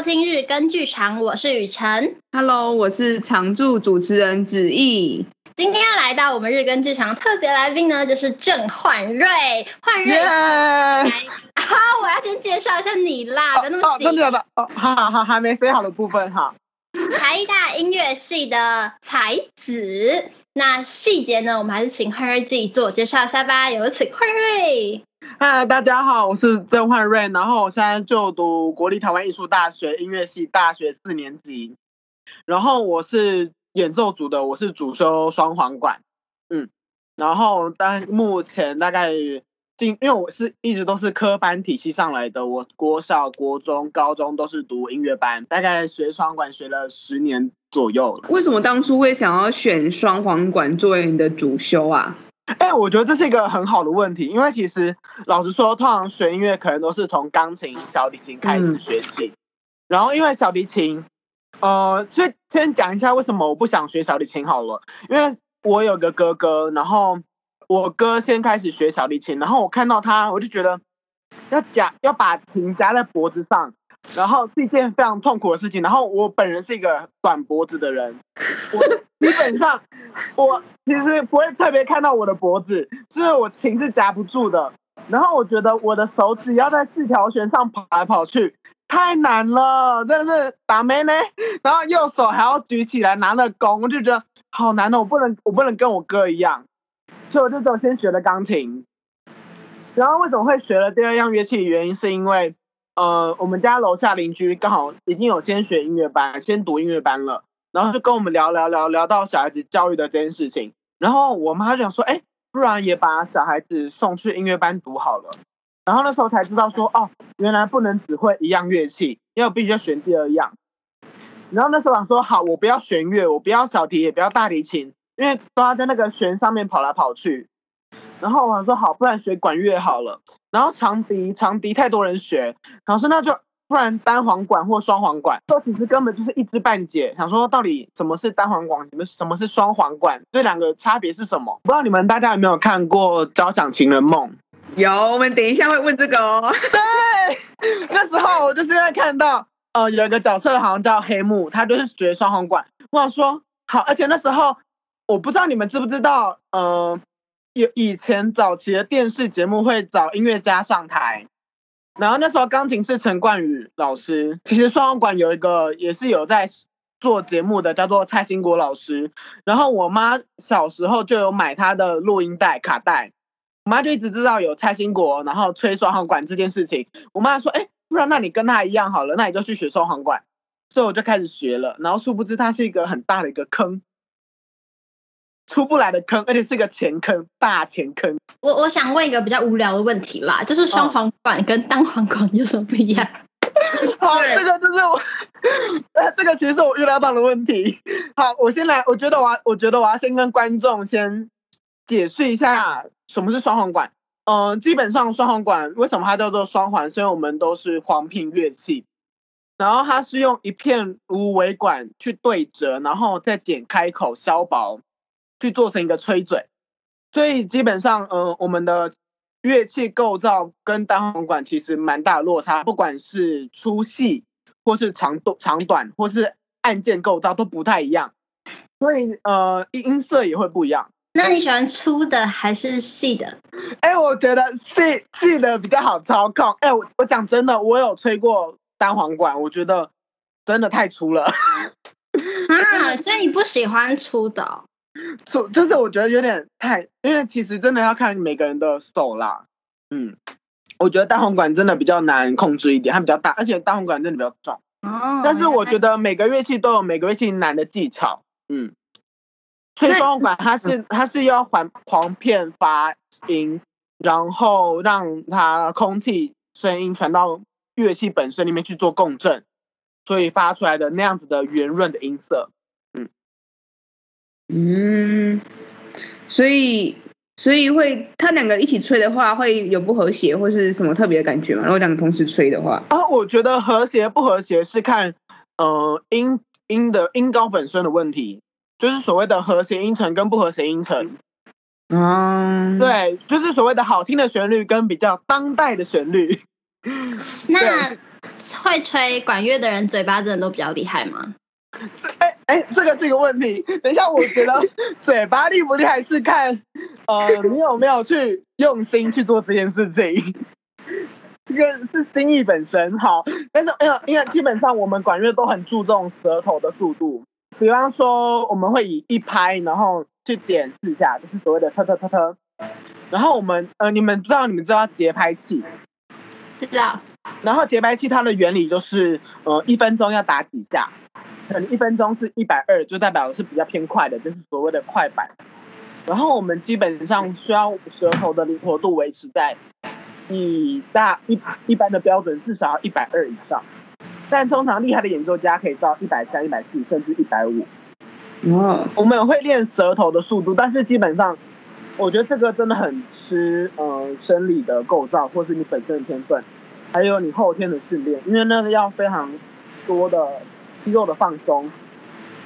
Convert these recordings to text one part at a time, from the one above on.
收听日更剧场，我是雨辰。Hello，我是常驻主持人子毅。今天要来到我们日更剧场特别来宾呢，就是郑焕瑞。焕瑞!好，我要先介绍一下你啦，别、oh, 那么紧。真的的哦，好好好，还没写好的部分哈。台大音乐系的才子，那细节呢，我们还是请焕瑞自己自我介绍一下吧。有请焕瑞。嗨，大家好，我是郑焕瑞，然后我现在就读国立台湾艺术大学音乐系大学四年级，然后我是演奏组的，我是主修双簧管，嗯，然后但目前大概进，因为我是一直都是科班体系上来的，我国小、国中、高中都是读音乐班，大概学双管学了十年左右。为什么当初会想要选双簧管作为你的主修啊？哎、欸，我觉得这是一个很好的问题，因为其实老实说，通常学音乐可能都是从钢琴、小提琴开始学起，嗯、然后因为小提琴，呃，所以先讲一下为什么我不想学小提琴好了，因为我有个哥哥，然后我哥先开始学小提琴，然后我看到他，我就觉得要夹要把琴夹在脖子上。然后是一件非常痛苦的事情。然后我本人是一个短脖子的人，我基本上我其实不会特别看到我的脖子，就是我琴是夹不住的。然后我觉得我的手指要在四条弦上跑来跑去，太难了，真的是打咩呢？然后右手还要举起来拿那弓，我就觉得好难哦，我不能我不能跟我哥一样，所以我就只有先学了钢琴。然后为什么会学了第二样乐器的？原因是因为。呃，我们家楼下邻居刚好已经有先学音乐班，先读音乐班了，然后就跟我们聊聊聊聊到小孩子教育的这件事情，然后我妈就想说，哎，不然也把小孩子送去音乐班读好了，然后那时候才知道说，哦，原来不能只会一样乐器，因为我必须要选第二样，然后那时候想说，好，我不要弦乐，我不要小提，也不要大提琴，因为都要在那个弦上面跑来跑去，然后我想说，好，不然学管乐好了。然后长笛，长笛太多人学，然后说那就不然单簧管或双簧管，这其实根本就是一知半解。想说到底什么是单簧管，什么什么是双簧管，这两个差别是什么？不知道你们大家有没有看过《交响情人梦》？有，我们等一下会问这个哦。对，那时候我就是在看到，呃，有一个角色好像叫黑木，他就是学双簧管。我想说好，而且那时候我不知道你们知不知道，呃。有以前早期的电视节目会找音乐家上台，然后那时候钢琴是陈冠宇老师，其实双簧管有一个也是有在做节目的，叫做蔡兴国老师。然后我妈小时候就有买他的录音带卡带，我妈就一直知道有蔡兴国，然后吹双簧管这件事情。我妈说：“哎，不然那你跟他一样好了，那你就去学双簧管。”所以我就开始学了，然后殊不知它是一个很大的一个坑。出不来的坑，而且是个钱坑，大钱坑。我我想问一个比较无聊的问题啦，就是双簧管跟单簧管有什么不一样？好，这个就是我，呃，这个其实是我遇到的问题。好，我先来，我觉得我要，我觉得我要先跟观众先解释一下什么是双簧管。嗯、呃，基本上双簧管为什么它叫做双簧？是因为我们都是簧片乐器，然后它是用一片无尾管去对折，然后再剪开口削薄。去做成一个吹嘴，所以基本上，嗯、呃，我们的乐器构造跟单簧管其实蛮大的落差，不管是粗细，或是长短、长短，或是按键构造都不太一样，所以呃，音色也会不一样。那你喜欢粗的还是细的？哎、欸，我觉得细细的比较好操控。哎、欸，我我讲真的，我有吹过单簧管，我觉得真的太粗了。啊，所以你不喜欢粗的、哦？粗就是我觉得有点太，因为其实真的要看每个人的手啦。嗯，我觉得大红管真的比较难控制一点，它比较大，而且大红管真的比较重。哦。但是我觉得每个乐器都有每个乐器难的技巧。嗯。吹双簧管它是它是要环簧片发音，然后让它空气声音传到乐器本身里面去做共振，所以发出来的那样子的圆润的音色。嗯，所以所以会他两个一起吹的话，会有不和谐或是什么特别的感觉吗？如果两个同时吹的话，啊，我觉得和谐不和谐是看呃音音的音高本身的问题，就是所谓的和谐音程跟不和谐音程。嗯，对，就是所谓的好听的旋律跟比较当代的旋律。那会吹管乐的人嘴巴真的都比较厉害吗？哎哎，这个是一个问题。等一下，我觉得 嘴巴厉不厉害是看，呃，你有没有去用心去做这件事情。这个是心意本身好，但是因为因为基本上我们管乐都很注重舌头的速度，比方说我们会以一拍，然后去点四下，就是所谓的特特特特。然后我们呃，你们知道你们知道节拍器？知道。然后节拍器它的原理就是呃，一分钟要打几下，可能一分钟是一百二，就代表是比较偏快的，就是所谓的快板。然后我们基本上需要舌头的灵活度维持在。以大一一般的标准，至少要一百二以上，但通常厉害的演奏家可以到一百三、一百四，甚至一百五。嗯，我们会练舌头的速度，但是基本上，我觉得这个真的很吃呃生理的构造，或是你本身的天分，还有你后天的训练，因为那个要非常多的肌肉的放松，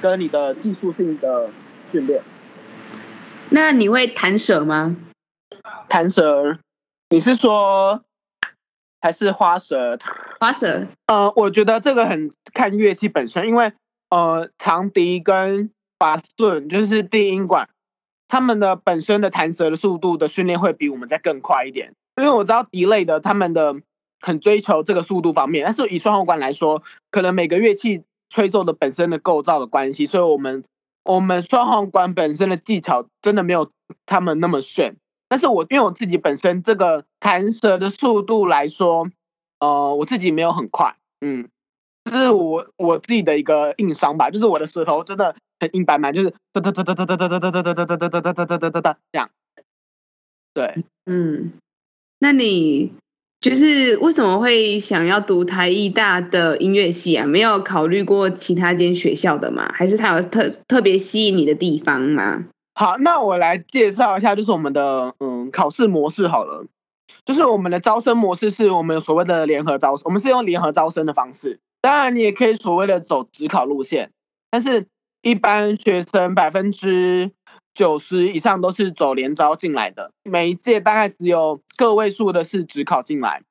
跟你的技术性的训练。那你会弹舌吗？弹舌。你是说还是花舌？花舌？呃，我觉得这个很看乐器本身，因为呃，长笛跟巴顺就是低音管，他们的本身的弹舌的速度的训练会比我们再更快一点。因为我知道笛类的他们的很追求这个速度方面，但是以双簧管来说，可能每个乐器吹奏的本身的构造的关系，所以我们我们双簧管本身的技巧真的没有他们那么炫。但是我因为我自己本身这个弹舌的速度来说，呃，我自己没有很快，嗯，这是我我自己的一个硬伤吧，就是我的舌头真的很硬板板，就是哒哒哒哒哒哒哒哒哒哒哒哒哒哒哒哒哒哒哒这样，对，嗯，那你就是为什么会想要读台艺大的音乐系啊？没有考虑过其他间学校的吗？还是它有特特别吸引你的地方吗？好，那我来介绍一下，就是我们的嗯考试模式好了，就是我们的招生模式是我们所谓的联合招生，我们是用联合招生的方式，当然你也可以所谓的走指考路线，但是一般学生百分之九十以上都是走联招进来的，每一届大概只有个位数的是只考进来，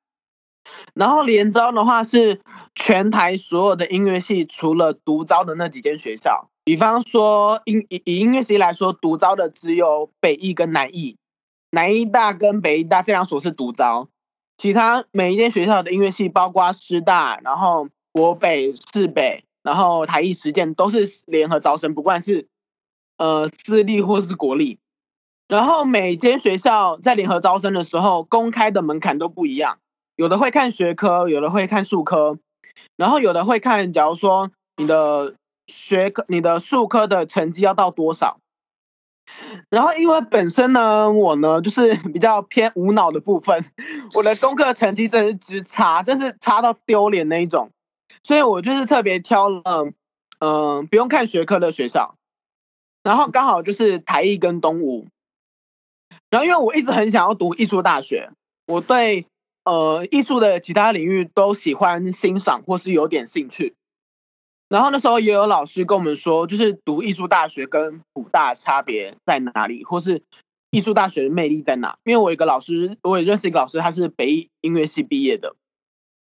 然后联招的话是全台所有的音乐系除了独招的那几间学校。比方说，音以以音乐系来说，独招的只有北艺跟南艺，南艺大跟北艺大这两所是独招，其他每一间学校的音乐系，包括师大，然后国北、市北，然后台艺实践都是联合招生，不管是呃私立或是国立，然后每间学校在联合招生的时候，公开的门槛都不一样，有的会看学科，有的会看术科，然后有的会看，假如说你的。学科，你的术科的成绩要到多少？然后因为本身呢，我呢就是 比较偏无脑的部分，我的功课成绩真是之差，真是差到丢脸那一种，所以我就是特别挑了，嗯、不用看学科的学校，然后刚好就是台艺跟东吴，然后因为我一直很想要读艺术大学，我对呃艺术的其他领域都喜欢欣赏或是有点兴趣。然后那时候也有老师跟我们说，就是读艺术大学跟普大差别在哪里，或是艺术大学的魅力在哪？因为我一个老师，我也认识一个老师，他是北艺音乐系毕业的，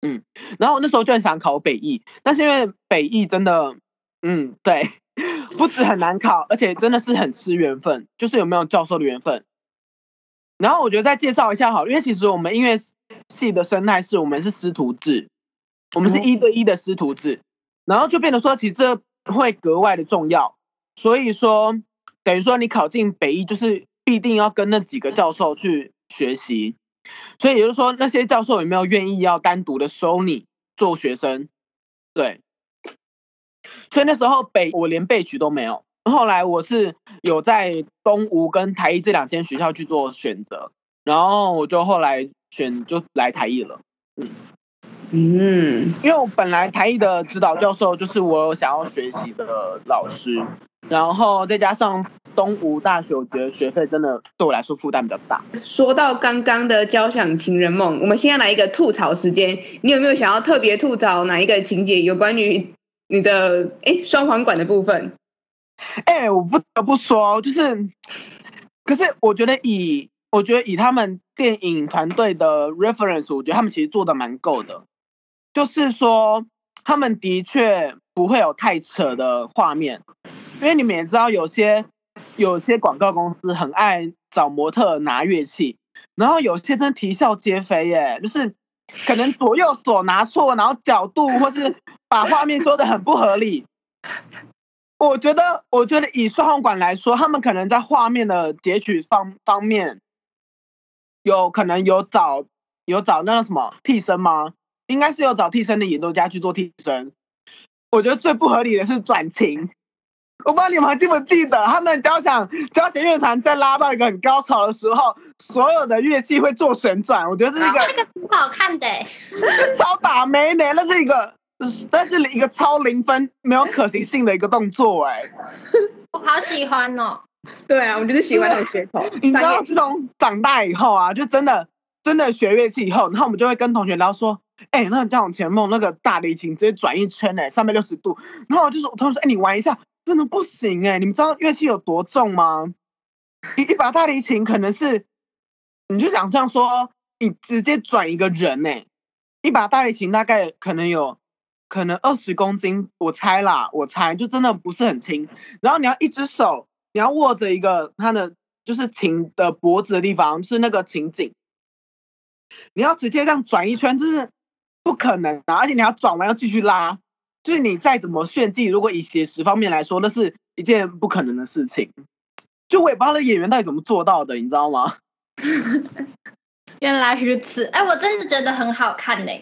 嗯，然后那时候就很想考北艺，但是因为北艺真的，嗯，对，不止很难考，而且真的是很吃缘分，就是有没有教授的缘分。然后我觉得再介绍一下好，因为其实我们音乐系的生态是我们是师徒制，我们是一对一的师徒制。然后就变得说，其实这会格外的重要。所以说，等于说你考进北艺，就是必定要跟那几个教授去学习。所以也就是说，那些教授有没有愿意要单独的收你做学生？对。所以那时候北我连备取都没有。后来我是有在东吴跟台艺这两间学校去做选择，然后我就后来选就来台艺了。嗯。嗯，因为我本来台艺的指导教授就是我有想要学习的老师，然后再加上东吴大学，我觉得学费真的对我来说负担比较大。说到刚刚的交响情人梦，我们现在来一个吐槽时间，你有没有想要特别吐槽哪一个情节？有关于你的哎双簧管的部分？哎，我不得不说，就是，可是我觉得以我觉得以他们电影团队的 reference，我觉得他们其实做的蛮够的。就是说他们的确不会有太扯的画面，因为你们也知道有些有些广告公司很爱找模特拿乐器，然后有些真啼笑皆非耶，就是可能左右手拿错，然后角度或是把画面说的很不合理。我觉得，我觉得以双簧管来说，他们可能在画面的截取方方面，有可能有找有找那个什么替身吗？应该是有找替身的演奏家去做替身。我觉得最不合理的是转情，我不知道你们还记不记得，他们交响交响乐团在拉到一个很高潮的时候，所有的乐器会做旋转。我觉得这是一个，这个挺好看的，超打没呢，那是一个。但是一个超零分、没有可行性的一个动作，哎，我好喜欢哦。对啊，我就是喜欢那种噱头。你知道，自从长大以后啊，就真的真的学乐器以后，然后我们就会跟同学聊说，哎、欸，那个交响前梦那个大提琴直接转一圈哎，三百六十度。然后我就说，我同学说，哎、欸，你玩一下，真的不行哎。你们知道乐器有多重吗？一一把大提琴可能是，你就想这样说，你直接转一个人哎，一把大提琴大概可能有。可能二十公斤，我猜啦，我猜就真的不是很轻。然后你要一只手，你要握着一个它的就是琴的脖子的地方，是那个琴颈，你要直接这样转一圈，就是不可能的。而且你要转完要继续拉，就是你再怎么炫技，如果以写实方面来说，那是一件不可能的事情。就我也不知道那演员到底怎么做到的，你知道吗？原来如此，哎，我真的觉得很好看呢。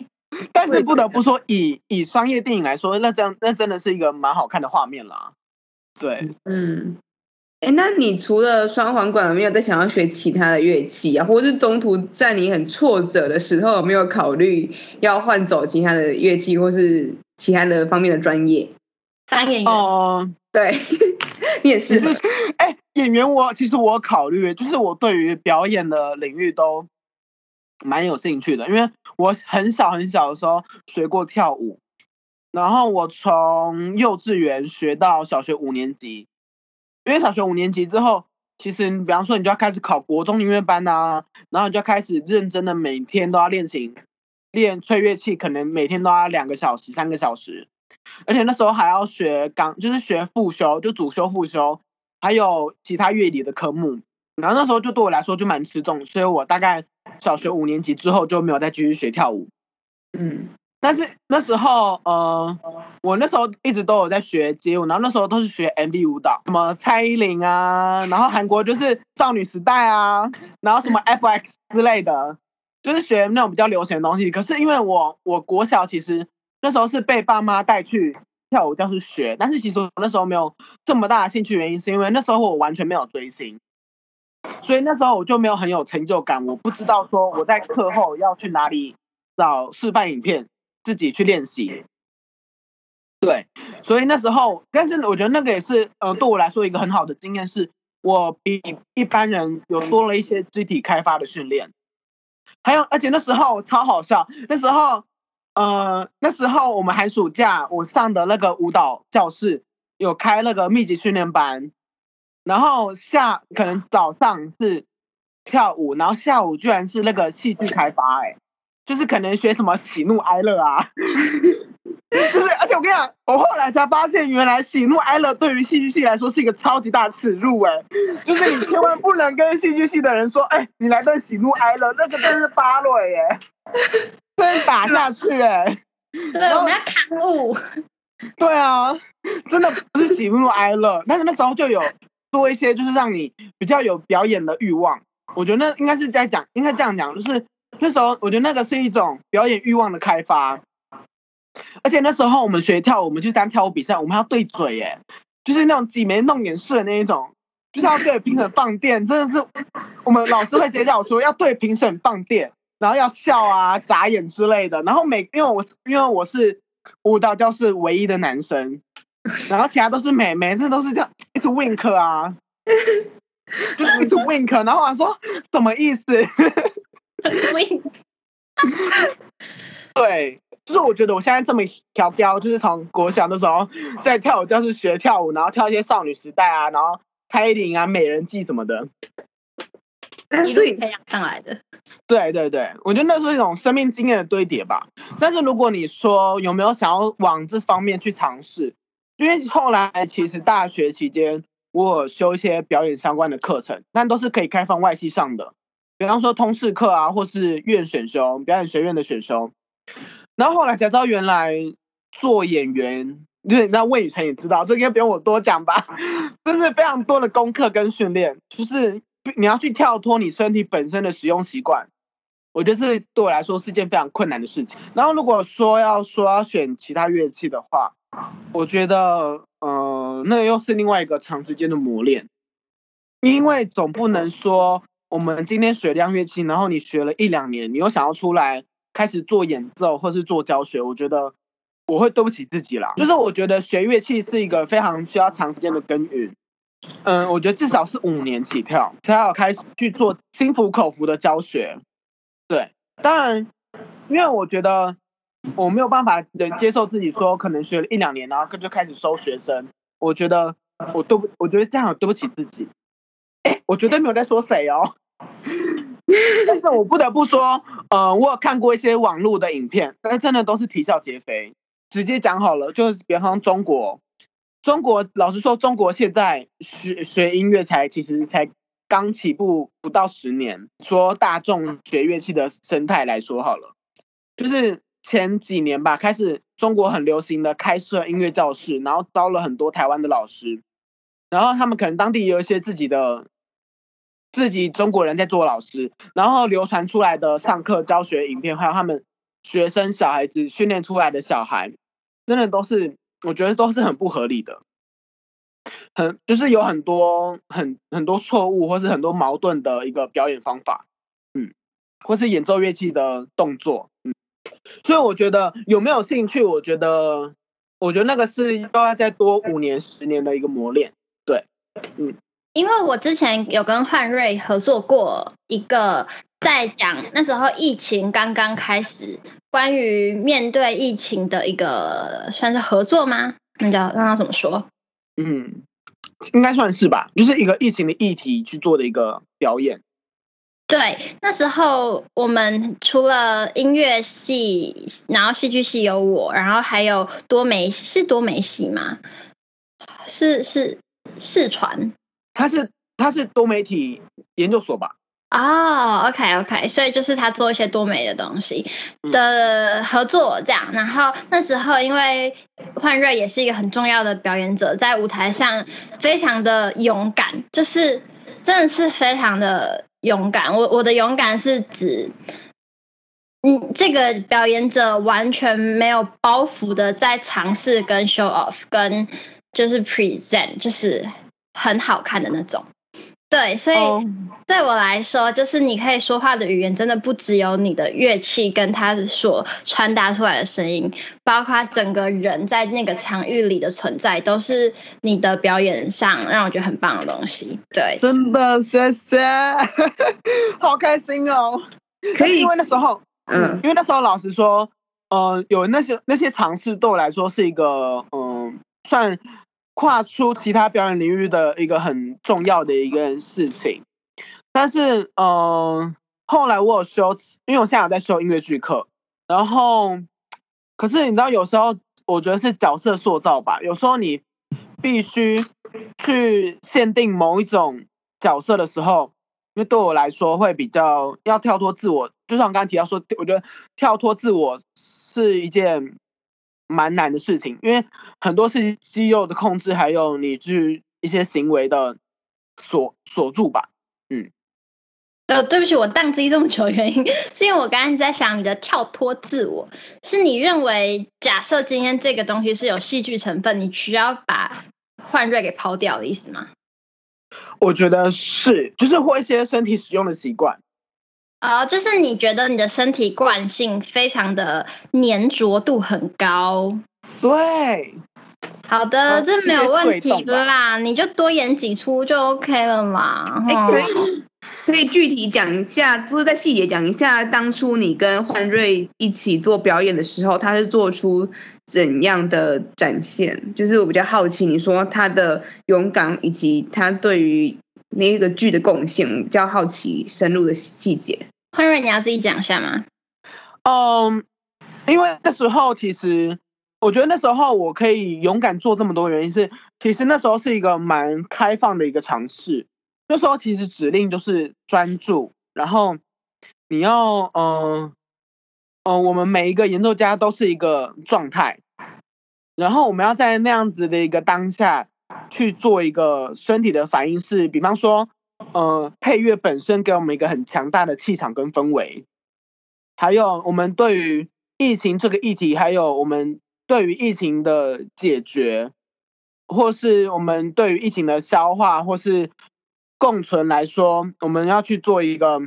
但是不得不说以，以以商业电影来说，那这样那真的是一个蛮好看的画面啦。对，嗯，哎，那你除了双簧管，有没有在想要学其他的乐器啊？或者是中途在你很挫折的时候，有没有考虑要换走其他的乐器，或是其他的方面的专业？当演员哦，对，你也是。哎，演员我其实我考虑，就是我对于表演的领域都。蛮有兴趣的，因为我很小很小的时候学过跳舞，然后我从幼稚园学到小学五年级，因为小学五年级之后，其实你比方说你就要开始考国中音乐班啊，然后你就要开始认真的每天都要练琴，练吹乐器，可能每天都要两个小时、三个小时，而且那时候还要学钢，就是学复修，就主修、复修，还有其他乐理的科目，然后那时候就对我来说就蛮吃重，所以我大概。小学五年级之后就没有再继续学跳舞，嗯，但是那时候，呃，我那时候一直都有在学街舞，然后那时候都是学 MV 舞蹈，什么蔡依林啊，然后韩国就是少女时代啊，然后什么 FX 之类的，就是学那种比较流行的东西。可是因为我我国小其实那时候是被爸妈带去跳舞教室学，但是其实我那时候没有这么大的兴趣，原因是因为那时候我完全没有追星。所以那时候我就没有很有成就感，我不知道说我在课后要去哪里找示范影片，自己去练习。对，所以那时候，但是我觉得那个也是，呃，对我来说一个很好的经验，是我比一般人有多了一些肢体开发的训练。还有，而且那时候超好笑，那时候，呃，那时候我们寒暑假我上的那个舞蹈教室有开那个密集训练班。然后下可能早上是跳舞，然后下午居然是那个戏剧开发，哎，就是可能学什么喜怒哀乐啊，就是而且我跟你讲，我后来才发现，原来喜怒哀乐对于戏剧系来说是一个超级大耻辱，哎，就是你千万不能跟戏剧系的人说，哎，你来段喜怒哀乐，那个真是芭蕾耶，真打下去，哎，对，我们要看舞，对啊，真的不是喜怒哀乐，但是那时候就有。多一些就是让你比较有表演的欲望，我觉得那应该是在讲，应该这样讲，就是那时候我觉得那个是一种表演欲望的开发，而且那时候我们学跳舞，我们去参加跳舞比赛，我们要对嘴耶，就是那种挤眉弄眼式的那一种，就是要对评审放电，真的是我们老师会直接叫我说要对评审放电，然后要笑啊、眨眼之类的，然后每因为我因为我是舞蹈教室唯一的男生。然后其他都是美眉，这都是这样一直 wink 啊，就是一直 wink，然后我说什么意思？wink，对，就是我觉得我现在这么调调，就是从国小的时候在跳舞教室学跳舞，然后跳一些少女时代啊，然后蔡依林啊、美人计什么的。所以培养上来的。对对对，我觉得那是一种生命经验的堆叠吧。但是如果你说有没有想要往这方面去尝试，因为后来其实大学期间我有修一些表演相关的课程，但都是可以开放外系上的，比方说通识课啊，或是院选修、表演学院的选修。然后后来才知道，原来做演员，对，那魏宇辰也知道，这应该不用我多讲吧？真是非常多的功课跟训练，就是你要去跳脱你身体本身的使用习惯，我觉得这对我来说是件非常困难的事情。然后如果说要说要选其他乐器的话，我觉得，呃，那又是另外一个长时间的磨练，因为总不能说我们今天学量乐器，然后你学了一两年，你又想要出来。开始做演奏或是做教学，我觉得我会对不起自己啦。就是我觉得学乐器是一个非常需要长时间的耕耘，嗯，我觉得至少是五年起跳才要开始去做心服口服的教学。对，当然，因为我觉得我没有办法能接受自己说可能学了一两年，然后就开始收学生。我觉得我对不，我觉得这样对不起自己。哎，我绝对没有在说谁哦。但是我不得不说，呃，我有看过一些网络的影片，但真的都是啼笑皆非。直接讲好了，就是比方中国，中国老实说，中国现在学学音乐才其实才刚起步不到十年。说大众学乐器的生态来说好了，就是前几年吧，开始中国很流行的开设音乐教室，然后招了很多台湾的老师，然后他们可能当地也有一些自己的。自己中国人在做老师，然后流传出来的上课教学影片，还有他们学生小孩子训练出来的小孩，真的都是我觉得都是很不合理的，很就是有很多很很多错误或是很多矛盾的一个表演方法，嗯，或是演奏乐器的动作，嗯，所以我觉得有没有兴趣，我觉得我觉得那个是都要再多五年十年的一个磨练，对，嗯。因为我之前有跟焕瑞合作过一个，在讲那时候疫情刚刚开始，关于面对疫情的一个算是合作吗？那叫让他怎么说？嗯，应该算是吧，就是一个疫情的议题去做的一个表演。对，那时候我们除了音乐系，然后戏剧系有我，然后还有多媒是多媒系吗？是是视传。他是他是多媒体研究所吧？哦、oh，OK OK，所以就是他做一些多媒的东西的合作这样。然后那时候因为焕瑞也是一个很重要的表演者，在舞台上非常的勇敢，就是真的是非常的勇敢。我我的勇敢是指，嗯，这个表演者完全没有包袱的在尝试跟 show off，跟就是 present，就是。很好看的那种，对，所以对我来说，就是你可以说话的语言，真的不只有你的乐器跟它所传达出来的声音，包括整个人在那个场域里的存在，都是你的表演上让我觉得很棒的东西。对，真的谢谢，好开心哦！可以，因为那时候，嗯，因为那时候老实说，呃，有那些那些尝试对我来说是一个，嗯、呃，算。跨出其他表演领域的一个很重要的一个事情，但是，嗯、后来我有修，因为我现在有在修音乐剧课，然后，可是你知道，有时候我觉得是角色塑造吧，有时候你必须去限定某一种角色的时候，因为对我来说会比较要跳脱自我，就像我刚刚提到说，我觉得跳脱自我是一件。蛮难的事情，因为很多是肌肉的控制，还有你去一些行为的锁锁住吧。嗯，呃，对不起，我宕机这么久的原因，是因为我刚才在想，你的跳脱自我，是你认为假设今天这个东西是有戏剧成分，你需要把幻瑞给抛掉的意思吗？我觉得是，就是或一些身体使用的习惯。哦，uh, 就是你觉得你的身体惯性非常的粘着度很高，对，好的，这没有问题啦，你就多演几出就 OK 了嘛。欸、可以可以具体讲一下，或者在细节讲一下，当初你跟焕瑞一起做表演的时候，他是做出怎样的展现？就是我比较好奇，你说他的勇敢以及他对于那个剧的贡献？比较好奇深入的细节。奂瑞，你要自己讲一下吗？嗯，因为那时候其实我觉得那时候我可以勇敢做这么多，原因是其实那时候是一个蛮开放的一个尝试。那时候其实指令就是专注，然后你要嗯嗯，我们每一个演奏家都是一个状态，然后我们要在那样子的一个当下去做一个身体的反应，是比方说，呃，配乐本身给我们一个很强大的气场跟氛围，还有我们对于疫情这个议题，还有我们对于疫情的解决，或是我们对于疫情的消化，或是。共存来说，我们要去做一个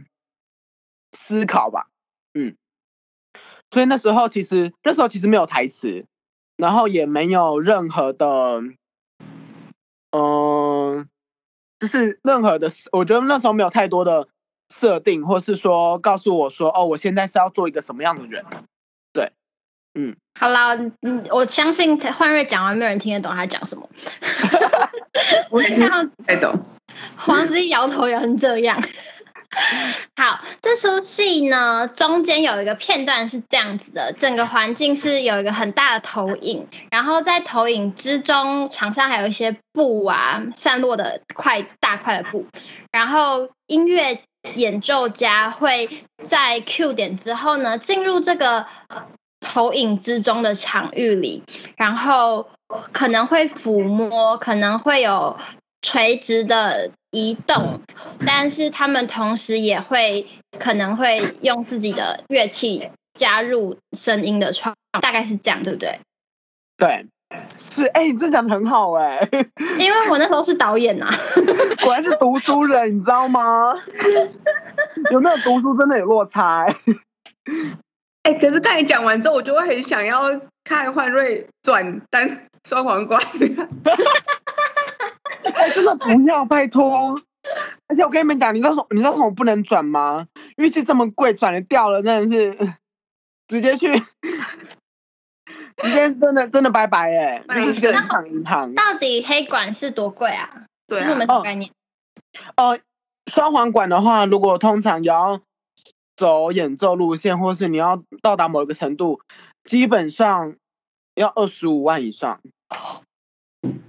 思考吧，嗯，所以那时候其实那时候其实没有台词，然后也没有任何的，嗯、就是任何的，我觉得那时候没有太多的设定，或是说告诉我说，哦，我现在是要做一个什么样的人，对，嗯，好啦，嗯，我相信焕瑞讲完，没有人听得懂他讲什么，我像太懂。黄子摇头也很这样。好，这出戏呢，中间有一个片段是这样子的，整个环境是有一个很大的投影，然后在投影之中，场上还有一些布啊，散落的块大块的布，然后音乐演奏家会在 Q 点之后呢，进入这个投影之中的场域里，然后可能会抚摸，可能会有。垂直的移动，但是他们同时也会可能会用自己的乐器加入声音的创，大概是这样，对不对？对，是，哎、欸，你这讲的很好、欸，哎，因为我那时候是导演呐、啊，果然是读书人，你知道吗？有没有读书真的有落差、欸？哎、欸，可是刚你讲完之后，我就会很想要看焕瑞转单双簧管。哎、欸，真的不要，拜托！而且我跟你们讲，你知道什你知道什么不能转吗？乐器这么贵，转了掉了，真的是直接去，直接真的真的拜拜哎！就是跟银行银行。到底黑管是多贵啊？对啊，其实我没什么概念。哦、呃，双簧管的话，如果通常要走演奏路线，或是你要到达某一个程度，基本上要二十五万以上。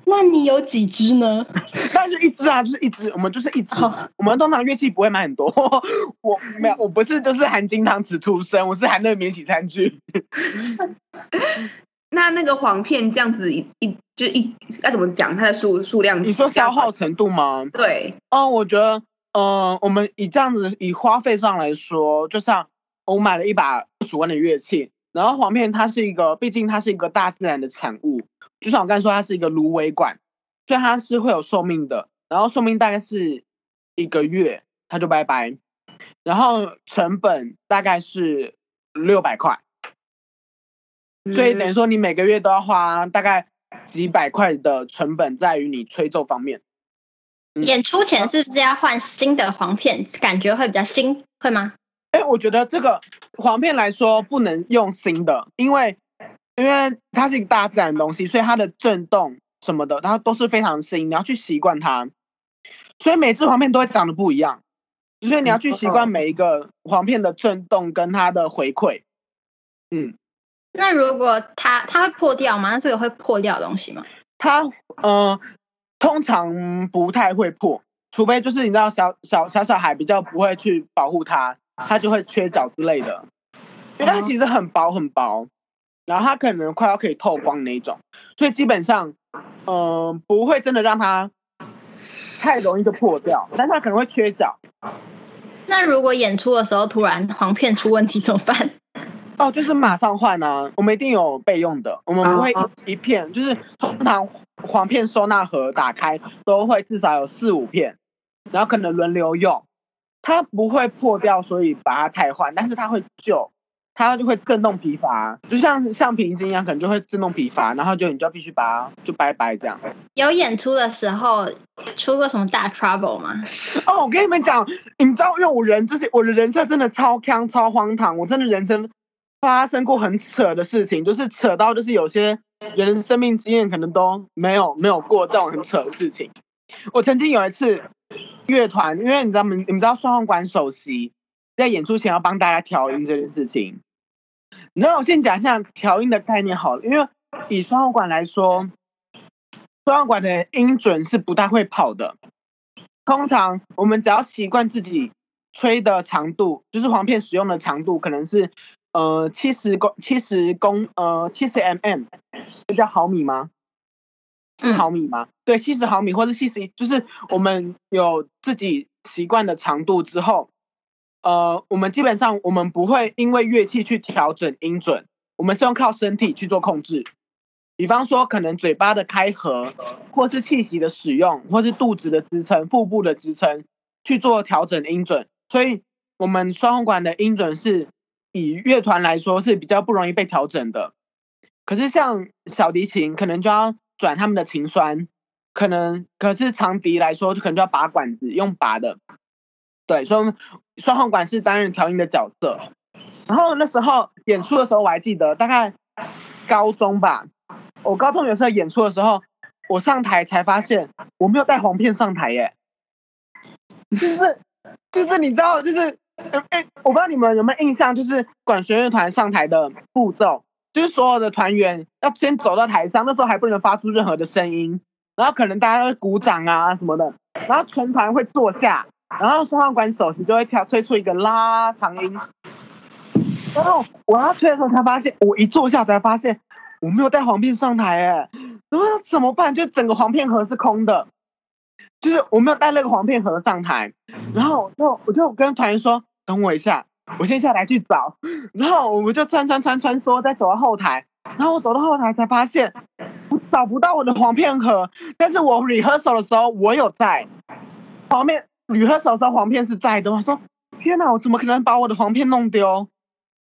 那你有几只呢？但是一只啊，就是一只，我们就是一只。Oh. 我们通常乐器不会买很多。我没有，我不是就是含金汤匙出身，我是含那个免洗餐具。那那个黄片这样子一一就一要怎么讲它的数数量？你说消耗程度吗？对。哦，我觉得，嗯、呃，我们以这样子以花费上来说，就像我买了一把二十万的乐器，然后黄片它是一个，毕竟它是一个大自然的产物。就像我刚才说，它是一个芦苇管，所以它是会有寿命的。然后寿命大概是一个月，它就拜拜。然后成本大概是六百块，所以等于说你每个月都要花大概几百块的成本在于你吹奏方面。嗯、演出前是不是要换新的簧片？感觉会比较新，会吗？哎，我觉得这个簧片来说不能用新的，因为。因为它是一个大自然的东西，所以它的震动什么的，它都是非常新，你要去习惯它。所以每只黄片都会长得不一样，所以你要去习惯每一个黄片的震动跟它的回馈。嗯，那如果它它会破掉吗？那这个会破掉的东西吗？它呃，通常不太会破，除非就是你知道小小小小孩比较不会去保护它，它就会缺角之类的。因为它其实很薄很薄。然后它可能快要可以透光那一种，所以基本上，嗯、呃，不会真的让它太容易就破掉，但它可能会缺角。那如果演出的时候突然簧片出问题怎么办？哦，就是马上换啊，我们一定有备用的，我们不会一片，就是通常簧片收纳盒打开都会至少有四五片，然后可能轮流用，它不会破掉，所以把它汰换，但是它会旧。它就会震动疲乏，就像橡皮筋一样，可能就会震动疲乏，然后就你就必须把它就拜拜这样。有演出的时候出过什么大 trouble 吗？哦，我跟你们讲，你们知道，因为我人就是我的人设真的超坑超荒唐，我真的人生发生过很扯的事情，就是扯到就是有些人生命经验可能都没有没有过这种很扯的事情。我曾经有一次，乐团，因为你知道吗？你们知道双簧管首席在演出前要帮大家调音这件事情。那我先讲一下调音的概念好了，因为以双簧管来说，双簧管的音准是不太会跑的。通常我们只要习惯自己吹的长度，就是簧片使用的长度，可能是呃七十公七十公呃七十 mm，这叫毫米吗？是毫米吗？嗯、对，七十毫米或者七十一，就是我们有自己习惯的长度之后，呃，我们基本上我们不会因为乐器去调整音准，我们是用靠身体去做控制。比方说，可能嘴巴的开合，或是气息的使用，或是肚子的支撑、腹部的支撑去做调整音准。所以，我们双簧管的音准是以乐团来说是比较不容易被调整的。可是，像小提琴，可能就要转他们的琴栓，可能可是长笛来说，就可能就要拔管子，用拔的。对，所以双簧管是担任调音的角色。然后那时候演出的时候，我还记得，大概高中吧。我高中有时候演出的时候，我上台才发现我没有带簧片上台耶，就是就是你知道就是哎，我不知道你们有没有印象，就是管弦乐团上台的步骤，就是所有的团员要先走到台上，那时候还不能发出任何的声音，然后可能大家都会鼓掌啊什么的，然后全团会坐下，然后双簧管首席就会跳吹出一个拉长音，然后我要吹的时候才发现，我一坐下才发现。我没有带黄片上台哎，然后怎么办？就整个黄片盒是空的，就是我没有带那个黄片盒上台，然后就我就跟团员说，等我一下，我先下来去找，然后我们就穿穿穿穿梭，再走到后台，然后我走到后台才发现我找不到我的黄片盒，但是我 rehearsal 的时候我有在，黄片 rehearsal 的时候簧片是在的，我说天哪，我怎么可能把我的簧片弄丢？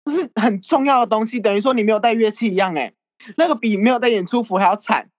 这是很重要的东西，等于说你没有带乐器一样哎。那个比没有带演出服还要惨，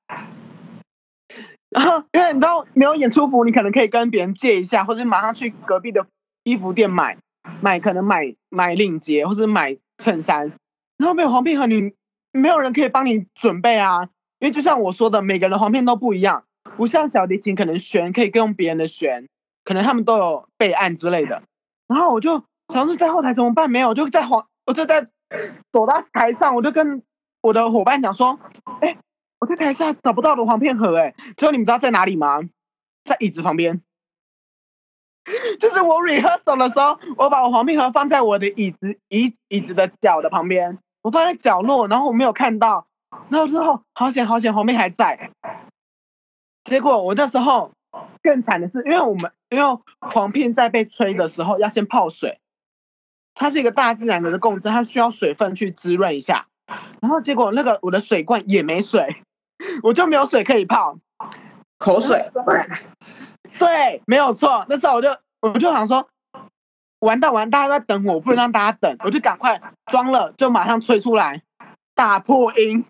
然后因为你知道没有演出服，你可能可以跟别人借一下，或者马上去隔壁的衣服店买，买可能买买领结或者买衬衫，然后没有簧片和，你没有人可以帮你准备啊，因为就像我说的，每个人的簧片都不一样，不像小提琴可能弦可以跟用别人的弦，可能他们都有备案之类的，然后我就想说在后台怎么办？没有，就在黄，我就在走到台上，我就跟。我的伙伴讲说，哎、我在台下找不到的黄片盒，哎，最后你们知道在哪里吗？在椅子旁边。就是我 rehearsal 的时候，我把我黄片盒放在我的椅子椅椅子的脚的旁边，我放在角落，然后我没有看到，然后之后好险好险，簧片还在。结果我那时候更惨的是，因为我们因为黄片在被吹的时候要先泡水，它是一个大自然的共振，它需要水分去滋润一下。然后结果那个我的水罐也没水，我就没有水可以泡，口水。对，没有错。那时候我就我就想说，完蛋完，大家都在等我，我不能让大家等，我就赶快装了，就马上吹出来，打破音，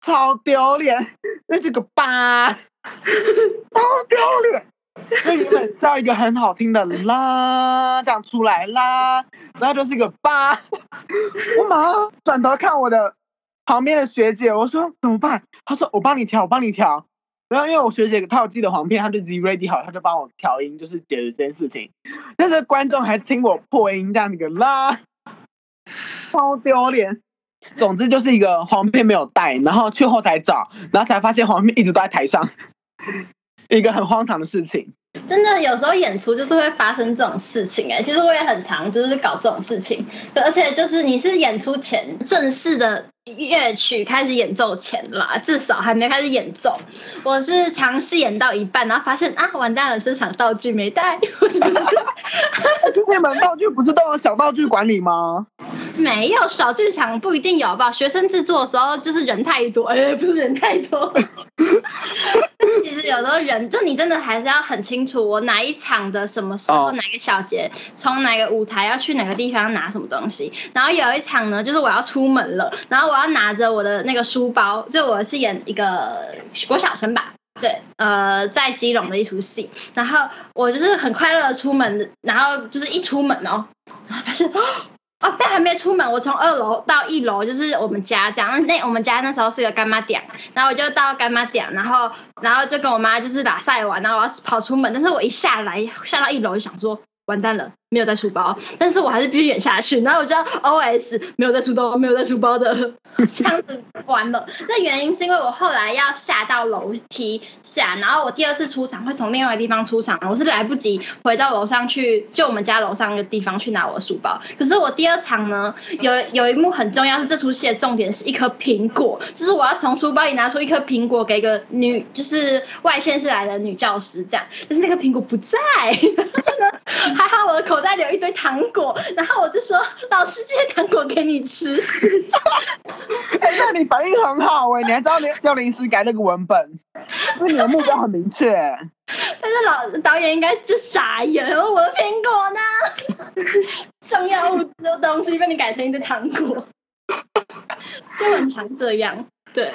超丢脸，那这个疤，超丢脸。那原本是要一个很好听的啦，这样出来啦，然后就是一个八，我马上转头看我的旁边的学姐，我说怎么办？她说我帮你调，我帮你调。然后因为我学姐她有记得黄片，她就自己 ready 好，她就帮我调音，就是解决这件事情。但是观众还听我破音这样一个啦，超丢脸。总之就是一个黄片没有带，然后去后台找，然后才发现黄片一直都在台上。一个很荒唐的事情，真的有时候演出就是会发生这种事情哎、欸，其实我也很常就是搞这种事情，而且就是你是演出前正式的乐曲开始演奏前啦，至少还没开始演奏，我是尝试演到一半，然后发现啊完蛋了，这场道具没带，我就是你们道具不是都有小道具管理吗？没有小剧场不一定有吧？学生制作的时候就是人太多，哎，不是人太多。其实有时候人，就你真的还是要很清楚，我哪一场的什么时候，哪个小节，从哪个舞台要去哪个地方拿什么东西。然后有一场呢，就是我要出门了，然后我要拿着我的那个书包，就我是演一个国小生吧，对，呃，在基隆的一出戏，然后我就是很快乐的出门，然后就是一出门哦，然后发现。哦，但还没出门，我从二楼到一楼就是我们家这样。那我们家那时候是个干妈店，然后我就到干妈店，然后然后就跟我妈就是打赛完，然后我要跑出门，但是我一下来下到一楼就想说。完蛋了，没有带书包，但是我还是必须演下去。然后我就 OS 没有带书包，没有带书包的 这样子完了。那原因是因为我后来要下到楼梯下，然后我第二次出场会从另外一个地方出场，我是来不及回到楼上去，就我们家楼上一个地方去拿我的书包。可是我第二场呢，有有一幕很重要，是这出戏的重点是一颗苹果，就是我要从书包里拿出一颗苹果给一个女，就是外县市来的女教师这样，但是那个苹果不在。还好我的口袋里有一堆糖果，然后我就说：“老师，这些糖果给你吃。”哎、欸，那你反应很好哎、欸，你还知道要临时改那个文本，所以你的目标很明确。但是老导演应该是就傻眼了，我的苹果呢？重要物资的东西被你改成一堆糖果，就很常这样。对，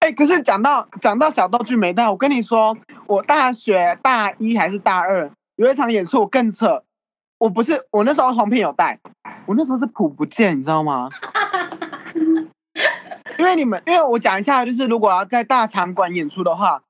哎、欸，可是讲到讲到小道具没带，我跟你说，我大学大一还是大二。有一场演出我更扯，我不是我那时候红片有带，我那时候是谱不见，你知道吗？因为你们，因为我讲一下，就是如果要在大场馆演出的话，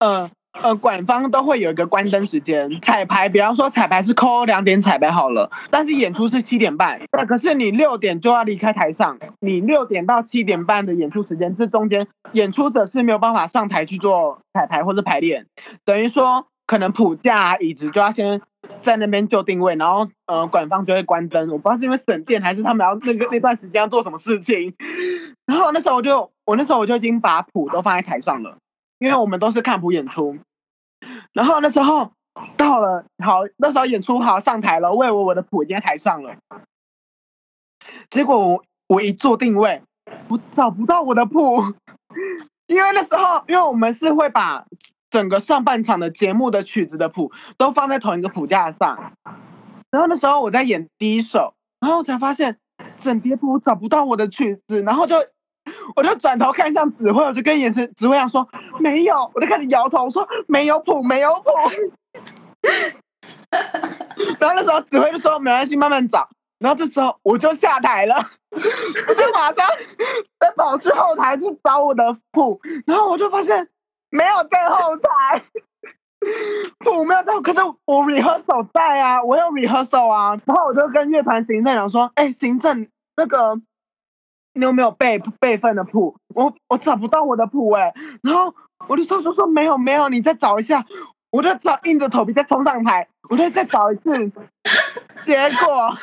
呃呃，馆方都会有一个关灯时间，彩排，比方说彩排是扣两点彩排好了，但是演出是七点半，那，可是你六点就要离开台上，你六点到七点半的演出时间，这中间演出者是没有办法上台去做彩排或者排练，等于说。可能谱架椅子就要先在那边就定位，然后呃，馆方就会关灯。我不知道是因为省电还是他们要那个那段时间要做什么事情。然后那时候我就我那时候我就已经把谱都放在台上了，因为我们都是看谱演出。然后那时候到了好，那时候演出好上台了，我我的谱已经在台上了。结果我我一做定位，我找不到我的谱，因为那时候因为我们是会把。整个上半场的节目的曲子的谱都放在同一个谱架上，然后那时候我在演第一首，然后我才发现整叠谱找不到我的曲子，然后就我就转头看向指挥，我就跟演示指挥长说没有，我就开始摇头说没有谱，没有谱。然后那时候指挥就说没关系，慢慢找。然后这时候我就下台了，我就马上再跑去后台去找我的谱，然后我就发现。没有在后台，谱没有在，可是我 rehearsal 在啊，我有 rehearsal 啊，然后我就跟乐团行政长说，哎，行政那个你有没有备备份的谱？我我找不到我的谱哎，然后我就说说说没有没有，你再找一下，我就找硬着头皮再冲上台，我就再找一次，结果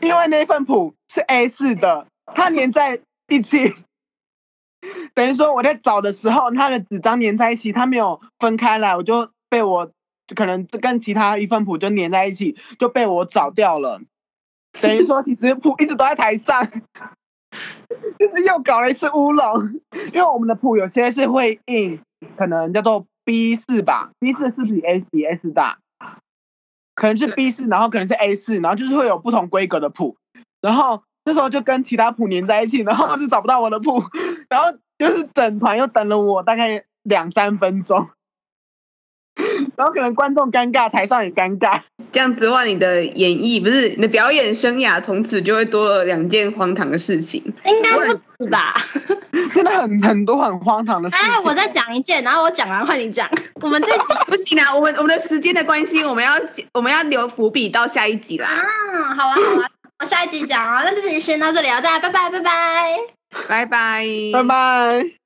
因为那份谱是 A 四的，它粘在一起。等于说我在找的时候，它的纸张粘在一起，它没有分开来，我就被我可能跟其他一份谱就粘在一起，就被我找掉了。等于说其实谱一直都在台上，就是又搞了一次乌龙。因为我们的谱有些是会印，可能叫做 B 四吧，B 四是比 A 比四大，可能是 B 四，然后可能是 A 四，然后就是会有不同规格的谱，然后。那时候就跟其他谱连在一起，然后就找不到我的谱，然后就是整团又等了我大概两三分钟，然后可能观众尴尬，台上也尴尬。这样子的话，你的演绎不是你的表演生涯从此就会多了两件荒唐的事情，应该不止吧？真的很很多很荒唐的事情。哎，我再讲一件，然后我讲完换你讲。我们这集不行啊，我们我们的时间的关系，我们要我们要留伏笔到下一集啦。啊，好啊好啊。下一集讲啊，那这集先到这里啊，大家拜拜拜拜，拜拜拜拜。